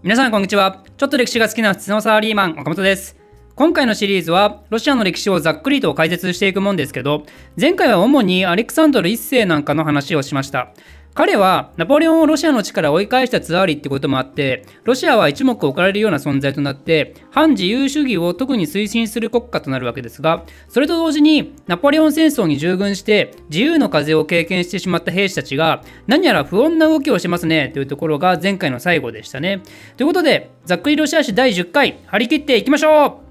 皆さんこんにちは。ちょっと歴史が好きな普通のサラリーマン岡本です。今回のシリーズはロシアの歴史をざっくりと解説していくもんですけど前回は主にアレクサンドル1世なんかの話をしました。彼はナポレオンをロシアの地から追い返したツアーリってこともあってロシアは一目置かれるような存在となって反自由主義を特に推進する国家となるわけですがそれと同時にナポレオン戦争に従軍して自由の風を経験してしまった兵士たちが何やら不穏な動きをしますねというところが前回の最後でしたね。ということでざっくりロシア史第10回張り切っていきましょう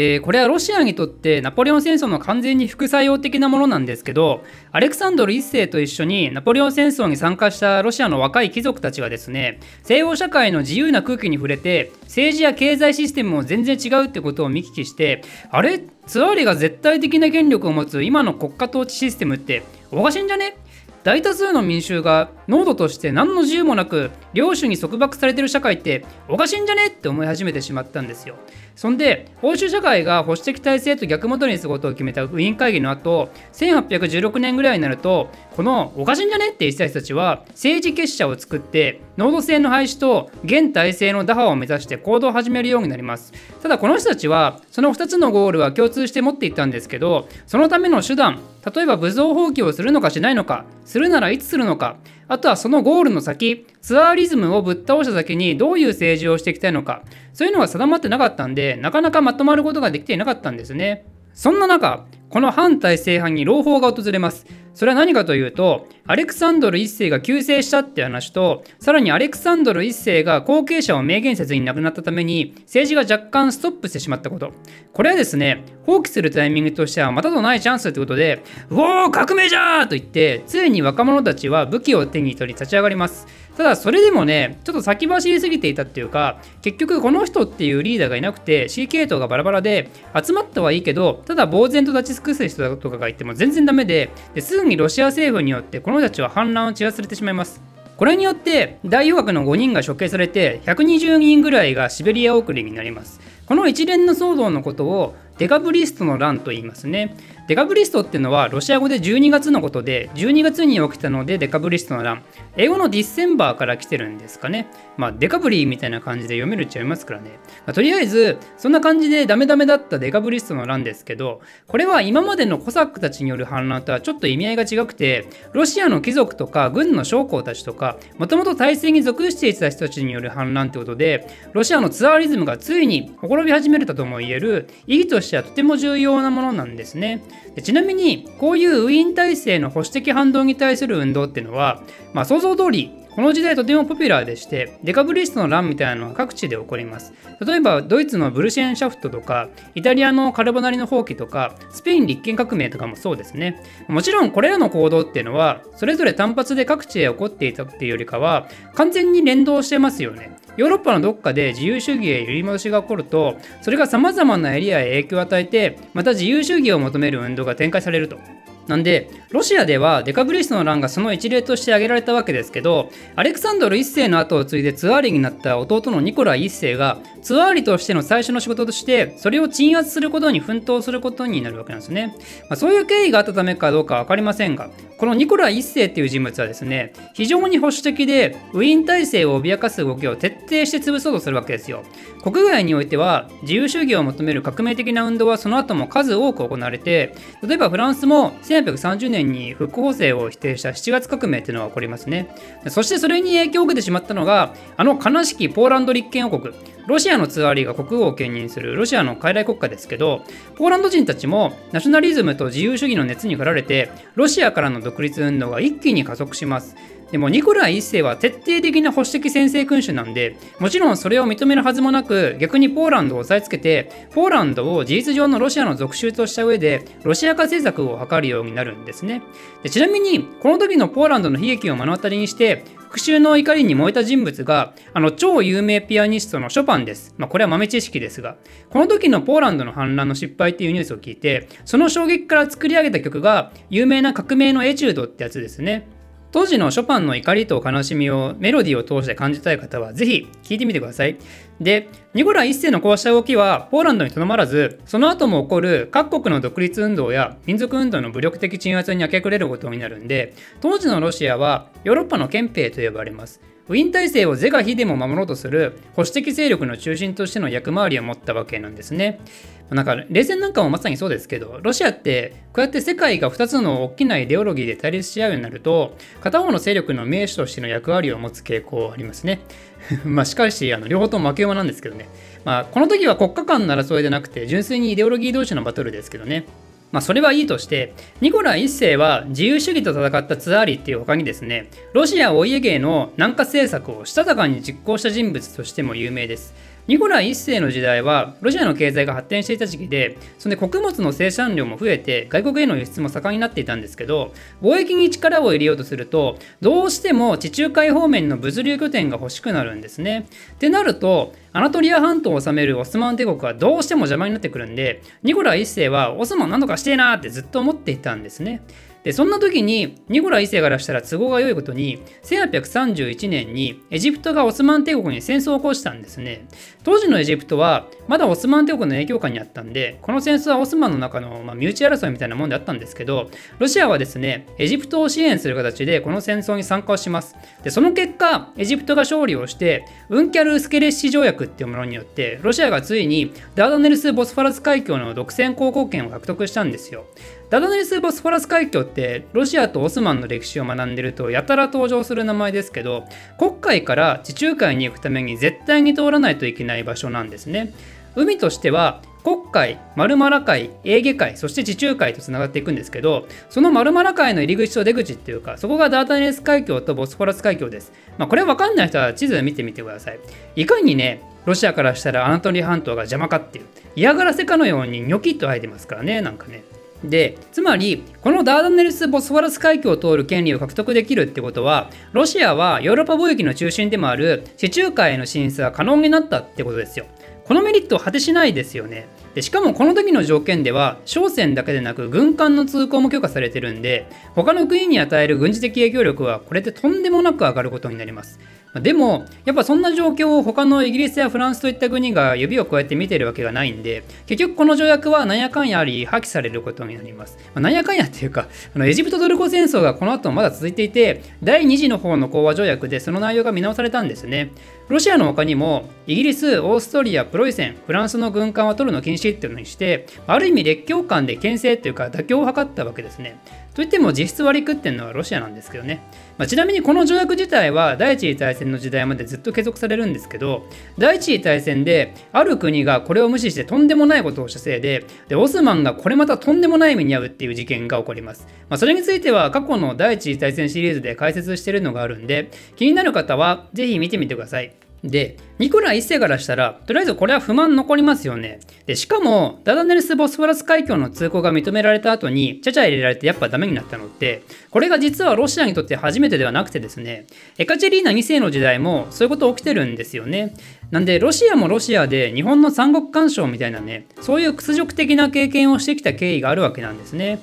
えー、これはロシアにとってナポレオン戦争の完全に副作用的なものなんですけどアレクサンドル1世と一緒にナポレオン戦争に参加したロシアの若い貴族たちがですね西欧社会の自由な空気に触れて政治や経済システムも全然違うってことを見聞きしてあれ？ツアーリが絶対的な権力を持つ今の国家統治システムっておかしいんじゃね？大多数の民衆が濃度として何の自由もなく領主に束縛されてる社会っておかしいんじゃね？って思い始めてしまったんですよ。そんで欧州社会が保守的体制と逆戻りにすることを決めたウィーン会議の後1816年ぐらいになるとこのおかしいんじゃねって言った人たちは政治結社を作って濃度制の廃止と現体制の打破を目指して行動を始めるようになります。ただこの人たちはその2つのゴールは共通して持っていたんですけどそのための手段例えば武装放棄をするのかしないのかするならいつするのかあとはそのゴールの先ツアーリズムをぶっ倒した先にどういう政治をしていきたいのか。そういうのが定まってなかったんでなかなかまとまることができていなかったんですね。そんな中この反体制派に朗報が訪れます。それは何かというとアレクサンドル1世が急逝したって話とさらにアレクサンドル1世が後継者を明言せずに亡くなったために政治が若干ストップしてしまったこと。これはですね放棄するタイミングとしてはまたとないチャンスということでうおー革命じゃーと言ってついに若者たちは武器を手に取り立ち上がります。ただそれでもねちょっと先走りすぎていたっていうか結局この人っていうリーダーがいなくて C 系統がバラバラで集まったはいいけどただ呆然と立ち尽くす人とかがいても全然ダメでですぐにロシア政府によってこの人たちは反乱を散らされてしまいます。これによって大洋学の5人が処刑されて120人ぐらいがシベリア送りになります。この一連の騒動のことをデカブリストの乱と言いますね。デカブリストっていうのはロシア語で12月のことで12月に起きたのでデカブリストの乱。英語のディッセンバーから来てるんですかね。まあデカブリーみたいな感じで読めるっちゃ読みますからね、まあ、とりあえずそんな感じでダメダメだったデカブリストの乱ですけどこれは今までのコサックたちによる反乱とはちょっと意味合いが違くてロシアの貴族とか軍の将校たちとかもともと体制に属していた人たちによる反乱ってことでロシアのツアーリズムがついにほころび始めるとも言える意義としてはとても重要なものなんですね。でちなみにこういうウィーン体制の保守的反動に対する運動っていうのは、まあ、想像通りこの時代とてもポピュラーでしてデカブリストの乱みたいなのは各地で起こります。例えばドイツのブルシェンシャフトとかイタリアのカルボナリの放棄とかスペイン立憲革命とかもそうですね。もちろんこれらの行動っていうのはそれぞれ単発で各地で起こっていたっていうよりかは完全に連動してますよね。ヨーロッパのどっかで自由主義へ揺り戻しが起こるとそれがさまざまなエリアへ影響を与えてまた自由主義を求める運動が展開されると。なんで、ロシアではデカブリスの乱がその一例として挙げられたわけですけど、アレクサンドル1世の後を継いでツアーリになった弟のニコライ1世が、ツアーリとしての最初の仕事として、それを鎮圧することに奮闘することになるわけなんですね。まあ、そういう経緯があったためかどうか分かりませんが、このニコライ1世っていう人物はですね、非常に保守的で、ウィーン体制を脅かす動きを徹底して潰そうとするわけですよ。国外においては、自由主義を求める革命的な運動はその後も数多く行われて、例えばフランスも1830年に復古制を否定した7月革命というのが起こりますね。そしてそれに影響を受けてしまったのが、あの悲しきポーランド立憲王国、ロシアのツァーリが国王を兼任するロシアの傀儡国家ですけど、ポーランド人たちもナショナリズムと自由主義の熱に駆られて、ロシアからの独立運動が一気に加速します。でもニコライ1世は徹底的な保守的専制君主なんでもちろんそれを認めるはずもなく逆にポーランドを押さえつけてポーランドを事実上のロシアの属州とした上でロシア化政策を図るようになるんですね。でちなみにこの時のポーランドの悲劇を目の当たりにして復讐の怒りに燃えた人物があの超有名ピアニストのショパンです、まあ、これは豆知識ですがこの時のポーランドの反乱の失敗っていうニュースを聞いてその衝撃から作り上げた曲が有名な革命のエチュードってやつですね。当時のショパンの怒りと悲しみをメロディーを通して感じたい方はぜひ聴いてみてください。で、ニコラ一世のこうした動きはポーランドにとどまらず、その後も起こる各国の独立運動や民族運動の武力的鎮圧に明け暮れることになるんで、当時のロシアはヨーロッパの憲兵と呼ばれます。ウィン体制を是が非でも守ろうとする保守的勢力の中心としての役回りを持ったわけなんですね。なんか冷戦なんかもまさにそうですけどロシアってこうやって世界が2つの大きなイデオロギーで対立し合うようになると片方の勢力の名手としての役割を持つ傾向ありますね。まあしかしあの両方とも負け馬なんですけどね。まあこの時は国家間の争いでなくて純粋にイデオロギー同士のバトルですけどね。まあ、それはいいとして、ニコラ1世は自由主義と戦ったツアーリっていう他にですね、ロシアお家芸の南下政策をしたたかに実行した人物としても有名です。ニコライ1世の時代はロシアの経済が発展していた時期でそれで穀物の生産量も増えて外国への輸出も盛んになっていたんですけど貿易に力を入れようとするとどうしても地中海方面の物流拠点が欲しくなるんですね。ってなるとアナトリア半島を治めるオスマン帝国はどうしても邪魔になってくるんでニコライ1世はオスマン何とかしてえなってずっと思っていたんですね。でそんな時にニコラ一世からしたら都合が良いことに1831年にエジプトがオスマン帝国に戦争を起こしたんですね。当時のエジプトはまだオスマン帝国の影響下にあったんでこの戦争はオスマンの中の、まあ、身内争いみたいなもんであったんですけどロシアはですねエジプトを支援する形でこの戦争に参加をします。でその結果エジプトが勝利をしてウンキャル・スケレッシ条約っていうものによってロシアがついにダーダネルス・ボスファラス海峡の独占航行権を獲得したんですよ。ダダネルス・ボスフォラス海峡ってロシアとオスマンの歴史を学んでるとやたら登場する名前ですけど黒海から地中海に行くために絶対に通らないといけない場所なんですね海としては黒海、マルマラ海、エーゲ海、そして地中海とつながっていくんですけど、そのマルマラ海の入り口と出口っていうか、そこがダータネス海峡とボスフォラス海峡です。まあ、これわかんない人は地図見てみてください。いかにね、ロシアからしたらアナトリー半島が邪魔かっていう、嫌がらせかのようにニョキッと生えてますからね、なんかね。でつまりこのダーダネルス・ボスフォラス海峡を通る権利を獲得できるってことはロシアはヨーロッパ貿易の中心でもある地中海への進出が可能になったってことですよ。このメリットを果てしないですよね。でしかもこの時の条件では商船だけでなく軍艦の通行も許可されてるんで他の国に与える軍事的影響力はこれでとんでもなく上がることになります。でも、やっぱそんな状況を他のイギリスやフランスといった国が指をこうやって見てるわけがないんで、結局この条約はなんやかんやあり破棄されることになります。まあ、なんやかんやっていうか、あのエジプトトルコ戦争がこの後まだ続いていて、第2次の方の講和条約でその内容が見直されたんですね。ロシアの他にも、イギリス、オーストリア、プロイセン、フランスの軍艦は取るの禁止っていうのにして、ある意味列強間で牽制っていうか妥協を図ったわけですね。といっても実質割り食ってるのはロシアなんですけどね。まあ、ちなみにこの条約自体は第一次大戦の時代までずっと継続されるんですけど、第一次大戦である国がこれを無視してとんでもないことをしたせいで、でオスマンがこれまたとんでもない目に遭うっていう事件が起こります。まあ、それについては過去の第一次大戦シリーズで解説してるのがあるんで、気になる方はぜひ見てみてください。で、ニコラ一世からしたら、とりあえずこれは不満残りますよね。で、しかも、ダダネルス・ボスフォラス海峡の通行が認められた後に、ちゃちゃ入れられてやっぱダメになったのって、これが実はロシアにとって初めてではなくてですね、エカチェリーナ2世の時代もそういうこと起きてるんですよね。なんで、ロシアもロシアで日本の三国干渉みたいなね、そういう屈辱的な経験をしてきた経緯があるわけなんですね。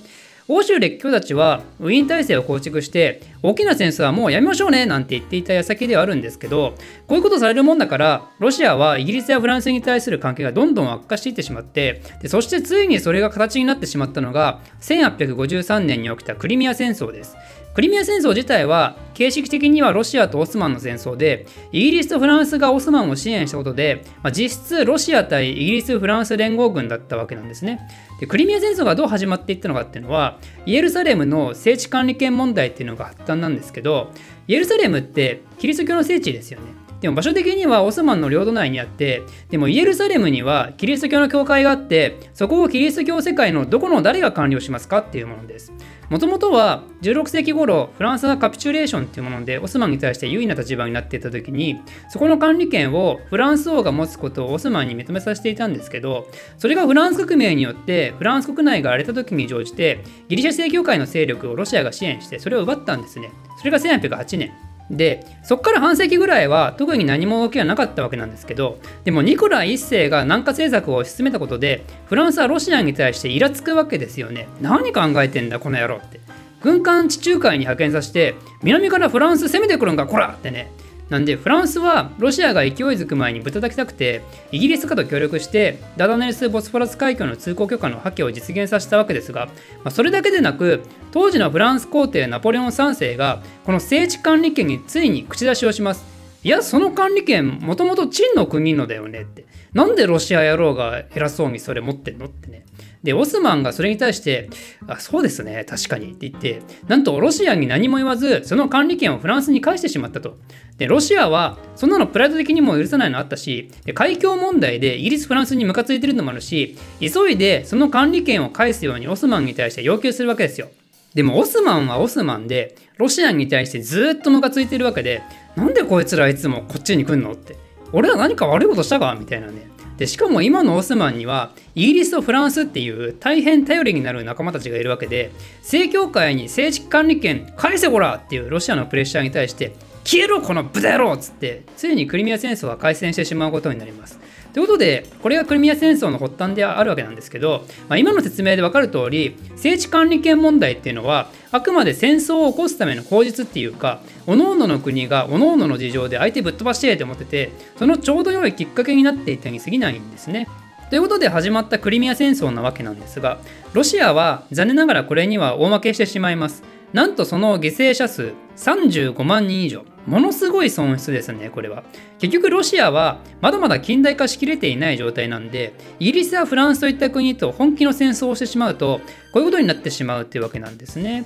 欧州列強たちはウィーン体制を構築して大きな戦争はもうやめましょうねなんて言っていた矢先ではあるんですけどこういうことされるもんだからロシアはイギリスやフランスに対する関係がどんどん悪化していってしまってでそしてついにそれが形になってしまったのが1853年に起きたクリミア戦争です。クリミア戦争自体は形式的にはロシアとオスマンの戦争でイギリスとフランスがオスマンを支援したことで、まあ、実質ロシア対イギリス・フランス連合軍だったわけなんですね。でクリミア戦争がどう始まっていったのかっていうのはイエルサレムの聖地管理権問題っていうのが発端なんですけどイエルサレムってキリスト教の聖地ですよね。でも場所的にはオスマンの領土内にあって、でもイエルサレムにはキリスト教の教会があって、そこをキリスト教世界のどこの誰が管理をしますか？っていうものです。もともとは16世紀頃フランスがカピチュレーションっていうものでオスマンに対して優位な立場になっていた時にそこの管理権をフランス王が持つことをオスマンに認めさせていたんですけどそれがフランス革命によってフランス国内が荒れた時に乗じてギリシャ正教会の勢力をロシアが支援してそれを奪ったんですね。それが1808年。でそこから半世紀ぐらいは特に何も動きはなかったわけなんですけどでもニコラ1世が南下政策を推し進めたことでフランスはロシアに対してイラつくわけですよね。何考えてんだこの野郎って。軍艦地中海に派遣させて南からフランス攻めてくるんかこらってね。なんでフランスはロシアが勢いづく前にぶたたきたくてイギリスかと協力してダダネルス・ボスフォラス海峡の通行許可の破棄を実現させたわけですが、まあ、それだけでなく当時のフランス皇帝ナポレオン3世がこの聖地管理権についに口出しをします。いやその管理権もともと陳の国のだよねって。なんでロシア野郎が偉そうにそれ持ってんのってね。でオスマンがそれに対して「あそうですね確かに」って言ってなんとロシアに何も言わずその管理権をフランスに返してしまったと。でロシアはそんなのプライド的にも許さないのあったしで海峡問題でイギリスフランスにムカついてるのもあるし急いでその管理権を返すようにオスマンに対して要求するわけですよ。でもオスマンはオスマンでロシアに対してずっとムカついてるわけでなんでこいつらいつもこっちに来んの？って俺ら何か悪いことしたか？みたいなね。でしかも今のオスマンにはイギリスとフランスっていう大変頼りになる仲間たちがいるわけで正教会に政治管理権返せこらっていうロシアのプレッシャーに対して消えろこの豚野郎っつってついにクリミア戦争は開戦してしまうことになります。ということで、これがクリミア戦争の発端であるわけなんですけど、まあ、今の説明で分かる通り、政治管理権問題っていうのは、あくまで戦争を起こすための口実っていうか、各々の国が各々の事情で相手ぶっ飛ばしてって思ってて、そのちょうど良いきっかけになっていたに過ぎないんですね。ということで始まったクリミア戦争なわけなんですが、ロシアは残念ながらこれには大負けしてしまいます。なんとその犠牲者数35万人以上。ものすごい損失ですね、これは。結局ロシアはまだまだ近代化しきれていない状態なんで、イギリスやフランスといった国と本気の戦争をしてしまうと、こういうことになってしまうっていうわけなんですね。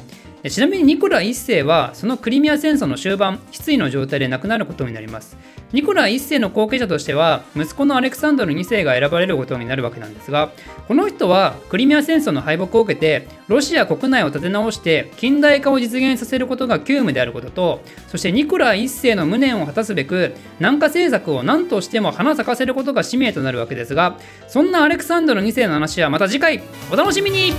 ちなみにニコラ1世はそのクリミア戦争の終盤、失意の状態で亡くなることになります。ニコラ1世の後継者としては、息子のアレクサンドル2世が選ばれることになるわけなんですが、この人はクリミア戦争の敗北を受けて、ロシア国内を立て直して近代化を実現させることが急務であることと、そしてニコラ1世の無念を果たすべく、南下政策を何としても花咲かせることが使命となるわけですが、そんなアレクサンドル2世の話はまた次回、お楽しみに